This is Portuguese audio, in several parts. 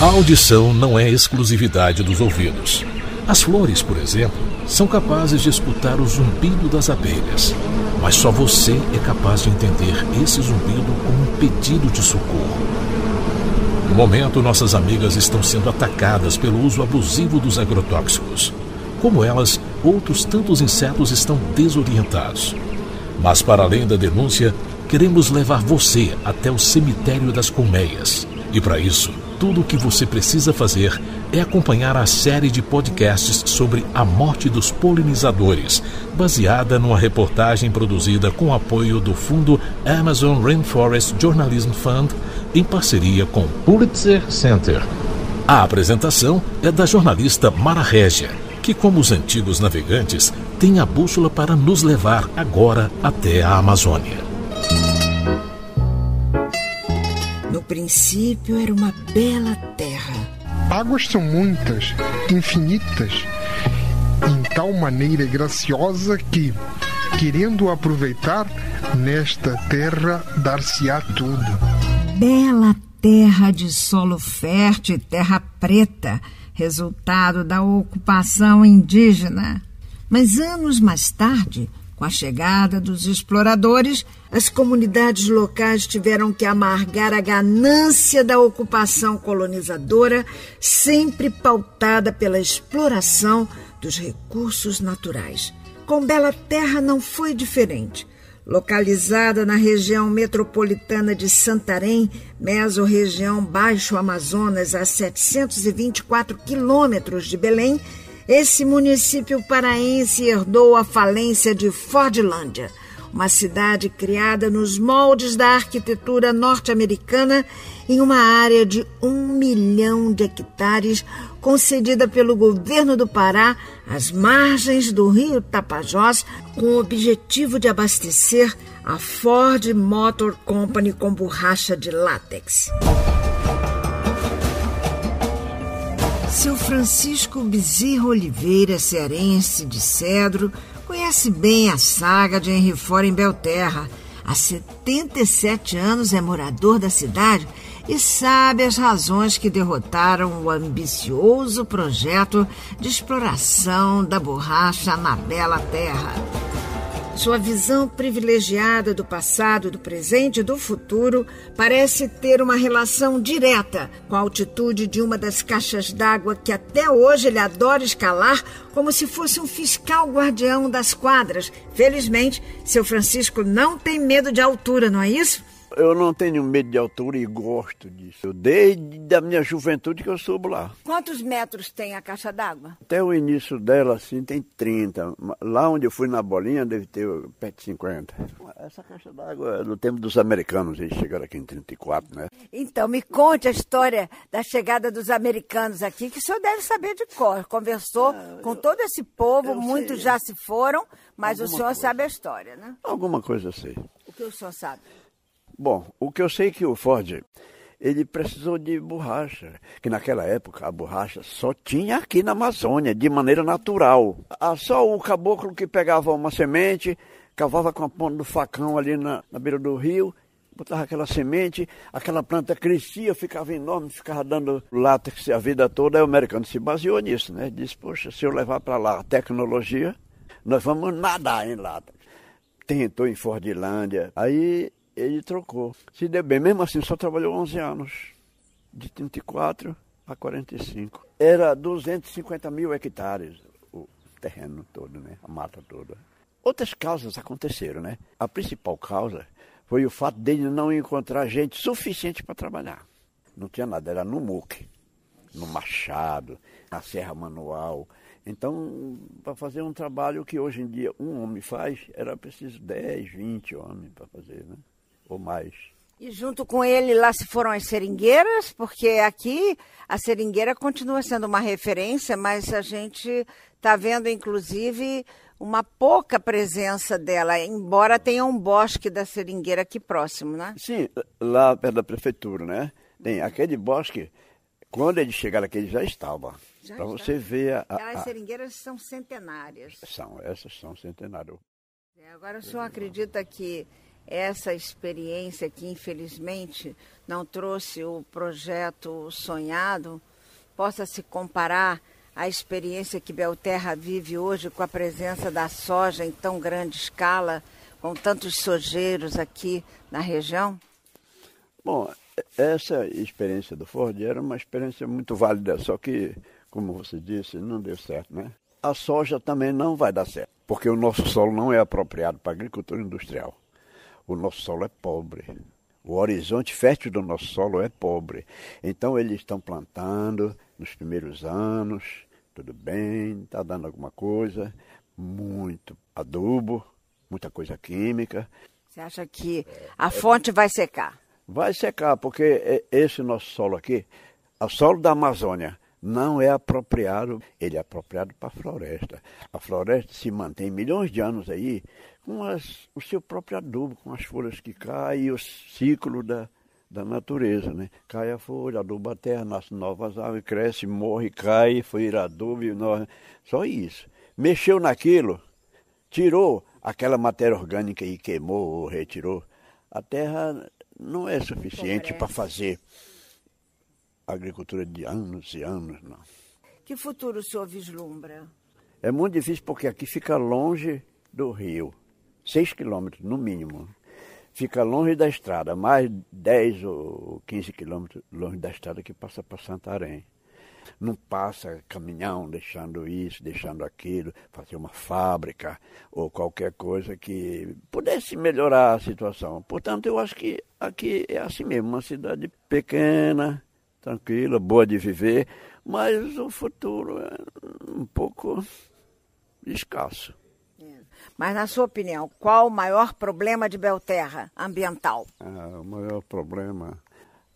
A audição não é exclusividade dos ouvidos. As flores, por exemplo, são capazes de escutar o zumbido das abelhas, mas só você é capaz de entender esse zumbido como um pedido de socorro. No momento, nossas amigas estão sendo atacadas pelo uso abusivo dos agrotóxicos. Como elas, outros tantos insetos estão desorientados. Mas, para além da denúncia, queremos levar você até o cemitério das colmeias. E para isso, tudo o que você precisa fazer é acompanhar a série de podcasts sobre a morte dos polinizadores, baseada numa reportagem produzida com apoio do fundo Amazon Rainforest Journalism Fund, em parceria com o Pulitzer Center. A apresentação é da jornalista Mara Régia, que, como os antigos navegantes, tem a bússola para nos levar agora até a Amazônia. Princípio era uma bela terra. Águas são muitas, infinitas, em tal maneira graciosa que, querendo aproveitar, nesta terra dar-se-á tudo. Bela terra de solo fértil e terra preta, resultado da ocupação indígena. Mas anos mais tarde, com a chegada dos exploradores, as comunidades locais tiveram que amargar a ganância da ocupação colonizadora, sempre pautada pela exploração dos recursos naturais. Com Bela Terra não foi diferente. Localizada na região metropolitana de Santarém, mesorregião Baixo Amazonas, a 724 quilômetros de Belém, esse município paraense herdou a falência de Fordlândia, uma cidade criada nos moldes da arquitetura norte-americana em uma área de um milhão de hectares concedida pelo governo do Pará às margens do rio Tapajós com o objetivo de abastecer a Ford Motor Company com borracha de látex. Seu Francisco Bezerra Oliveira, cearense de Cedro, conhece bem a saga de Henry Ford em Belterra. Há 77 anos é morador da cidade e sabe as razões que derrotaram o ambicioso projeto de exploração da borracha na Bela Terra. Sua visão privilegiada do passado, do presente e do futuro parece ter uma relação direta com a altitude de uma das caixas d'água que até hoje ele adora escalar como se fosse um fiscal guardião das quadras. Felizmente, seu Francisco não tem medo de altura, não é isso? Eu não tenho medo de altura e gosto disso. Eu, desde a minha juventude que eu subo lá. Quantos metros tem a caixa d'água? Até o início dela, assim, tem 30. Lá onde eu fui na bolinha, deve ter perto de 50. Essa caixa d'água é do tempo dos americanos, eles chegaram aqui em 34, né? Então, me conte a história da chegada dos americanos aqui, que o senhor deve saber de cor. Conversou é, com todo esse povo, muitos sei. já se foram, mas Alguma o senhor coisa. sabe a história, né? Alguma coisa eu sei. O que o senhor sabe? Bom, o que eu sei é que o Ford ele precisou de borracha, que naquela época a borracha só tinha aqui na Amazônia, de maneira natural. Ah, só o caboclo que pegava uma semente, cavava com a ponta do facão ali na, na beira do rio, botava aquela semente, aquela planta crescia, ficava enorme, ficava dando látex a vida toda. Aí o americano se baseou nisso, né? Disse, poxa, se eu levar para lá a tecnologia, nós vamos nadar em látex. Tentou em Fordlândia. Aí ele trocou. Se deu bem, mesmo assim só trabalhou 11 anos, de 34 a 45. Era 250 mil hectares o terreno todo, né? a mata toda. Outras causas aconteceram, né? A principal causa foi o fato dele não encontrar gente suficiente para trabalhar. Não tinha nada, era no muque, no machado, na serra manual. Então, para fazer um trabalho que hoje em dia um homem faz, era preciso 10, 20 homens para fazer, né? Ou mais. E junto com ele lá se foram as seringueiras, porque aqui a seringueira continua sendo uma referência, mas a gente está vendo inclusive uma pouca presença dela, embora tenha um bosque da seringueira aqui próximo, né? Sim, lá perto da prefeitura, né? Tem aquele bosque, quando ele chegar aqui, ele já estava. Para você ver a, Aquelas a... seringueiras são centenárias. São, essas são centenárias. É, agora o senhor acredita que essa experiência que infelizmente não trouxe o projeto sonhado possa se comparar à experiência que Belterra vive hoje com a presença da soja em tão grande escala, com tantos sojeiros aqui na região? Bom, essa experiência do Ford era uma experiência muito válida, só que, como você disse, não deu certo, né? A soja também não vai dar certo, porque o nosso solo não é apropriado para agricultura industrial. O nosso solo é pobre. O horizonte fértil do nosso solo é pobre. Então eles estão plantando nos primeiros anos, tudo bem, está dando alguma coisa, muito adubo, muita coisa química. Você acha que a fonte vai secar? Vai secar, porque esse nosso solo aqui, o solo da Amazônia, não é apropriado, ele é apropriado para a floresta. A floresta se mantém milhões de anos aí com as, o seu próprio adubo, com as folhas que caem e o ciclo da, da natureza, né? Cai a folha, aduba a terra, nasce novas árvores, cresce, morre, cai, foi adubo, e nós... só isso. Mexeu naquilo, tirou aquela matéria orgânica e queimou ou retirou. A terra não é suficiente para fazer agricultura de anos e anos, não. Que futuro o senhor vislumbra? É muito difícil porque aqui fica longe do rio, seis quilômetros no mínimo. Fica longe da estrada, mais 10 ou 15 quilômetros longe da estrada que passa para Santarém. Não passa caminhão deixando isso, deixando aquilo, fazer uma fábrica ou qualquer coisa que pudesse melhorar a situação. Portanto, eu acho que aqui é assim mesmo, uma cidade pequena, tranquila, boa de viver, mas o futuro é um pouco escasso. É. Mas, na sua opinião, qual o maior problema de Belterra ambiental? Ah, o maior problema,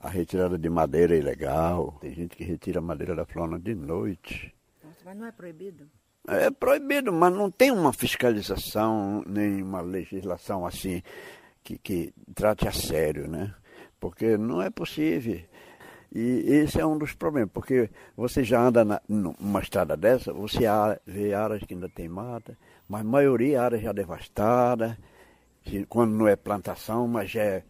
a retirada de madeira ilegal. Tem gente que retira madeira da flora de noite. mas não é proibido? É proibido, mas não tem uma fiscalização, nem uma legislação assim que, que trate a sério, né? Porque não é possível. E esse é um dos problemas, porque você já anda na, numa estrada dessa, você vê áreas que ainda tem mata, mas a maioria é área já devastada, quando não é plantação, mas já é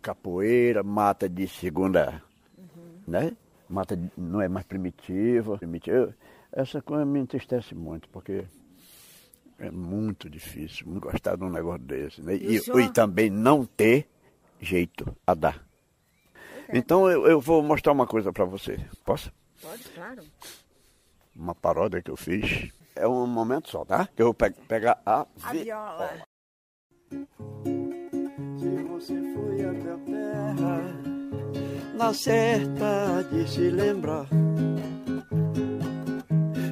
capoeira, mata de segunda, uhum. né? Mata não é mais primitiva. primitiva. Essa coisa me entristece muito, porque é muito difícil gostar de um negócio desse. Né? E, e, e também não ter jeito a dar. Então eu, eu vou mostrar uma coisa para você. Posso? Pode, claro. Uma paródia que eu fiz. É um momento só, tá? Que eu vou pe pegar a, a viola. Se você foi até a terra, na certa de se lembrar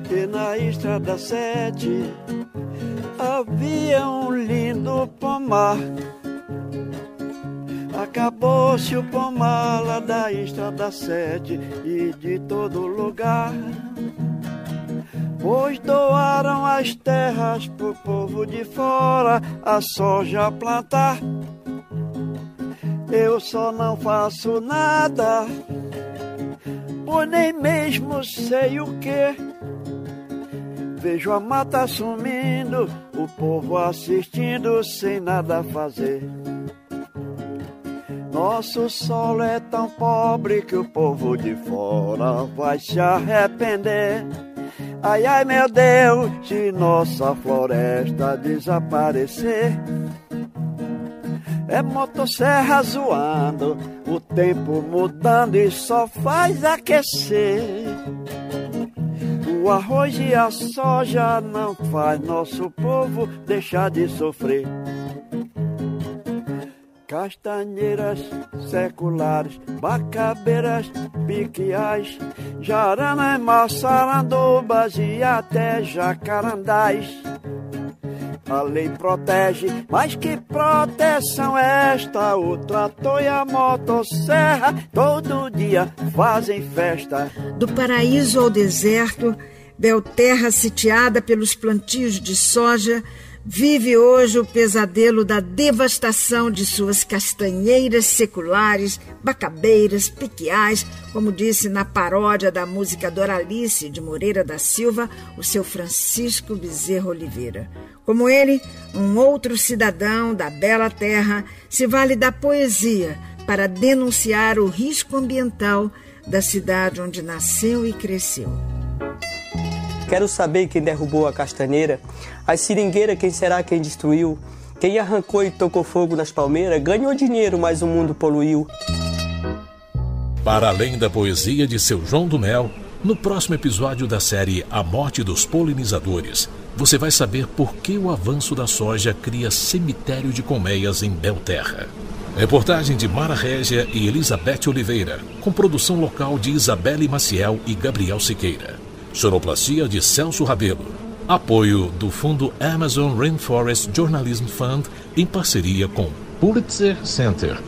que na estrada sete havia um lindo pomar Acabou-se o pomar lá da estrada sede e de todo lugar. Pois doaram as terras pro povo de fora a soja plantar. Eu só não faço nada, pois nem mesmo sei o que. Vejo a mata sumindo, o povo assistindo sem nada fazer. Nosso solo é tão pobre que o povo de fora vai se arrepender. Ai, ai, meu Deus, se nossa floresta desaparecer. É motosserra zoando, o tempo mudando e só faz aquecer. O arroz e a soja não faz nosso povo deixar de sofrer castanheiras seculares, bacabeiras, piquiais, jaranás, maçarandobas e até jacarandás. A lei protege, mas que proteção é esta? O trator e a motosserra todo dia fazem festa. Do paraíso ao deserto, Belterra sitiada pelos plantios de soja, vive hoje o pesadelo da devastação de suas castanheiras seculares, bacabeiras, piquiais, como disse na paródia da música Doralice de Moreira da Silva, o seu Francisco Bezerra Oliveira. Como ele, um outro cidadão da bela terra se vale da poesia para denunciar o risco ambiental da cidade onde nasceu e cresceu. Quero saber quem derrubou a castaneira, a seringueira quem será quem destruiu, quem arrancou e tocou fogo nas palmeiras, ganhou dinheiro, mas o mundo poluiu. Para além da poesia de seu João do Mel, no próximo episódio da série A Morte dos Polinizadores, você vai saber por que o avanço da soja cria cemitério de colmeias em Belterra. Reportagem de Mara Régia e Elizabeth Oliveira, com produção local de Isabelle Maciel e Gabriel Siqueira. Sonoplastia de Celso Rabelo. Apoio do Fundo Amazon Rainforest Journalism Fund em parceria com Pulitzer Center